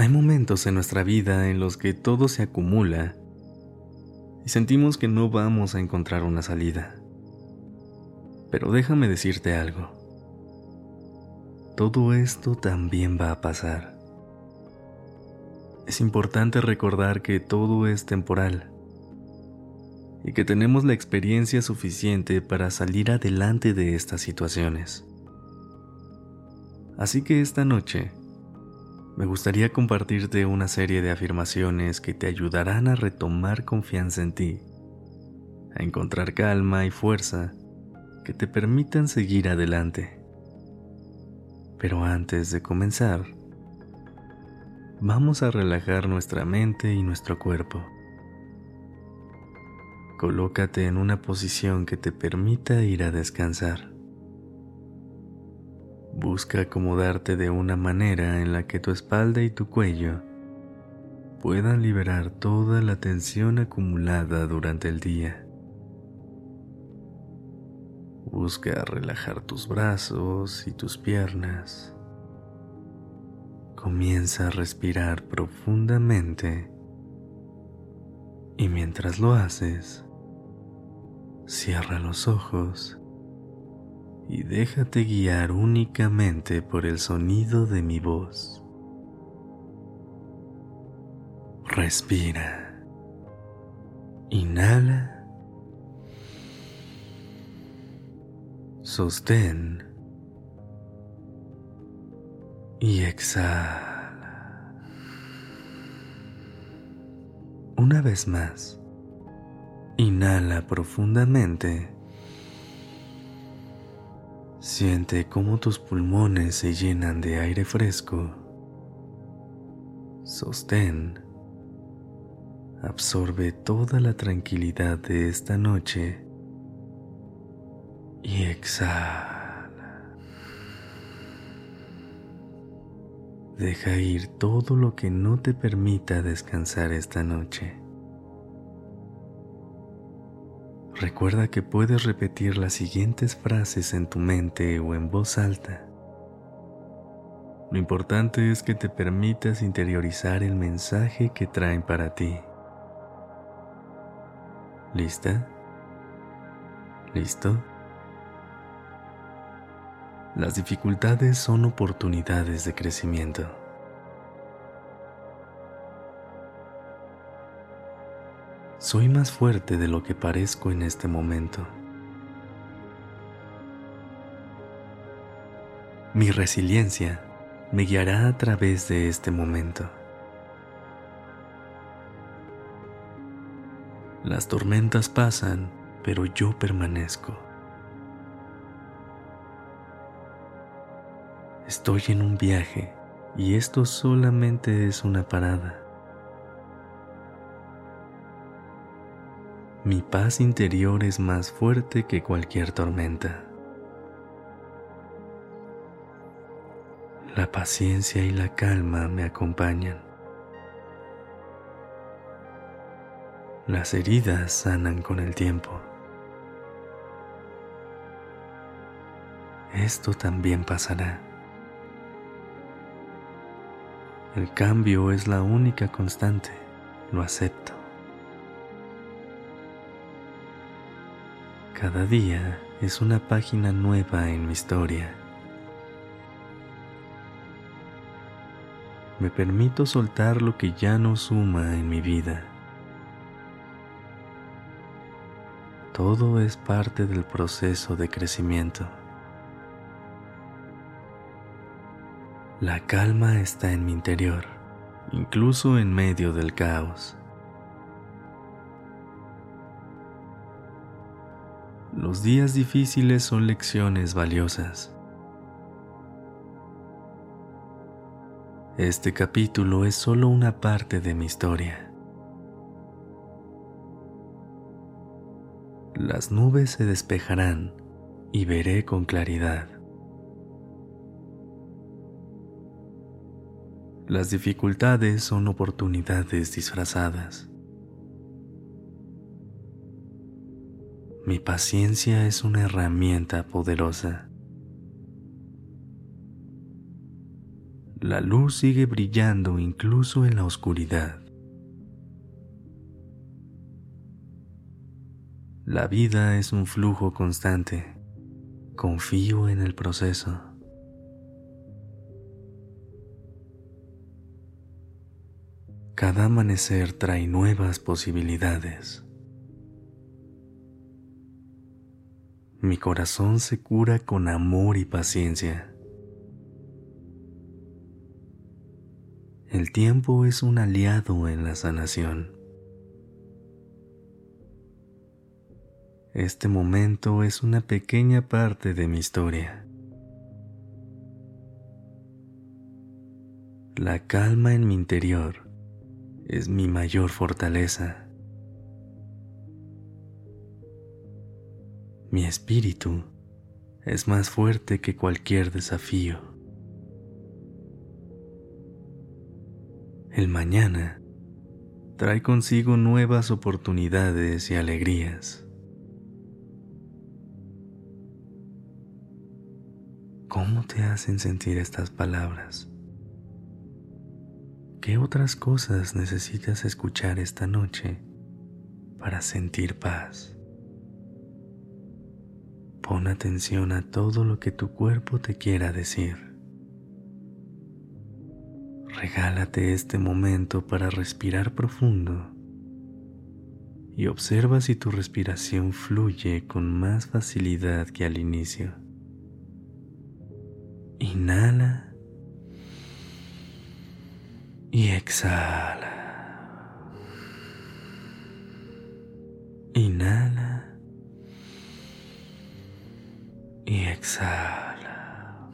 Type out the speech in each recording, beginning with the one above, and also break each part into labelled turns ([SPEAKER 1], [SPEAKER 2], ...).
[SPEAKER 1] Hay momentos en nuestra vida en los que todo se acumula y sentimos que no vamos a encontrar una salida. Pero déjame decirte algo. Todo esto también va a pasar. Es importante recordar que todo es temporal y que tenemos la experiencia suficiente para salir adelante de estas situaciones. Así que esta noche me gustaría compartirte una serie de afirmaciones que te ayudarán a retomar confianza en ti, a encontrar calma y fuerza que te permitan seguir adelante. Pero antes de comenzar, vamos a relajar nuestra mente y nuestro cuerpo. Colócate en una posición que te permita ir a descansar. Busca acomodarte de una manera en la que tu espalda y tu cuello puedan liberar toda la tensión acumulada durante el día. Busca relajar tus brazos y tus piernas. Comienza a respirar profundamente y mientras lo haces, cierra los ojos y déjate guiar únicamente por el sonido de mi voz. Respira. Inhala. Sostén. Y exhala. Una vez más. Inhala profundamente Siente cómo tus pulmones se llenan de aire fresco. Sostén. Absorbe toda la tranquilidad de esta noche y exhala. Deja ir todo lo que no te permita descansar esta noche. Recuerda que puedes repetir las siguientes frases en tu mente o en voz alta. Lo importante es que te permitas interiorizar el mensaje que traen para ti. ¿Lista? ¿Listo? Las dificultades son oportunidades de crecimiento. Soy más fuerte de lo que parezco en este momento. Mi resiliencia me guiará a través de este momento. Las tormentas pasan, pero yo permanezco. Estoy en un viaje y esto solamente es una parada. Mi paz interior es más fuerte que cualquier tormenta. La paciencia y la calma me acompañan. Las heridas sanan con el tiempo. Esto también pasará. El cambio es la única constante, lo acepto. Cada día es una página nueva en mi historia. Me permito soltar lo que ya no suma en mi vida. Todo es parte del proceso de crecimiento. La calma está en mi interior, incluso en medio del caos. Los días difíciles son lecciones valiosas. Este capítulo es solo una parte de mi historia. Las nubes se despejarán y veré con claridad. Las dificultades son oportunidades disfrazadas. Mi paciencia es una herramienta poderosa. La luz sigue brillando incluso en la oscuridad. La vida es un flujo constante. Confío en el proceso. Cada amanecer trae nuevas posibilidades. Mi corazón se cura con amor y paciencia. El tiempo es un aliado en la sanación. Este momento es una pequeña parte de mi historia. La calma en mi interior es mi mayor fortaleza. Mi espíritu es más fuerte que cualquier desafío. El mañana trae consigo nuevas oportunidades y alegrías. ¿Cómo te hacen sentir estas palabras? ¿Qué otras cosas necesitas escuchar esta noche para sentir paz? Pon atención a todo lo que tu cuerpo te quiera decir. Regálate este momento para respirar profundo y observa si tu respiración fluye con más facilidad que al inicio. Inhala y exhala. Exhala.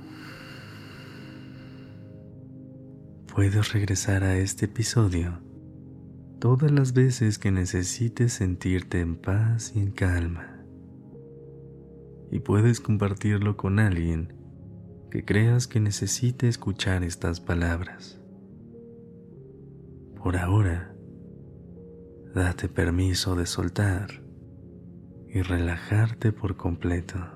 [SPEAKER 1] Puedes regresar a este episodio todas las veces que necesites sentirte en paz y en calma. Y puedes compartirlo con alguien que creas que necesite escuchar estas palabras. Por ahora, date permiso de soltar y relajarte por completo.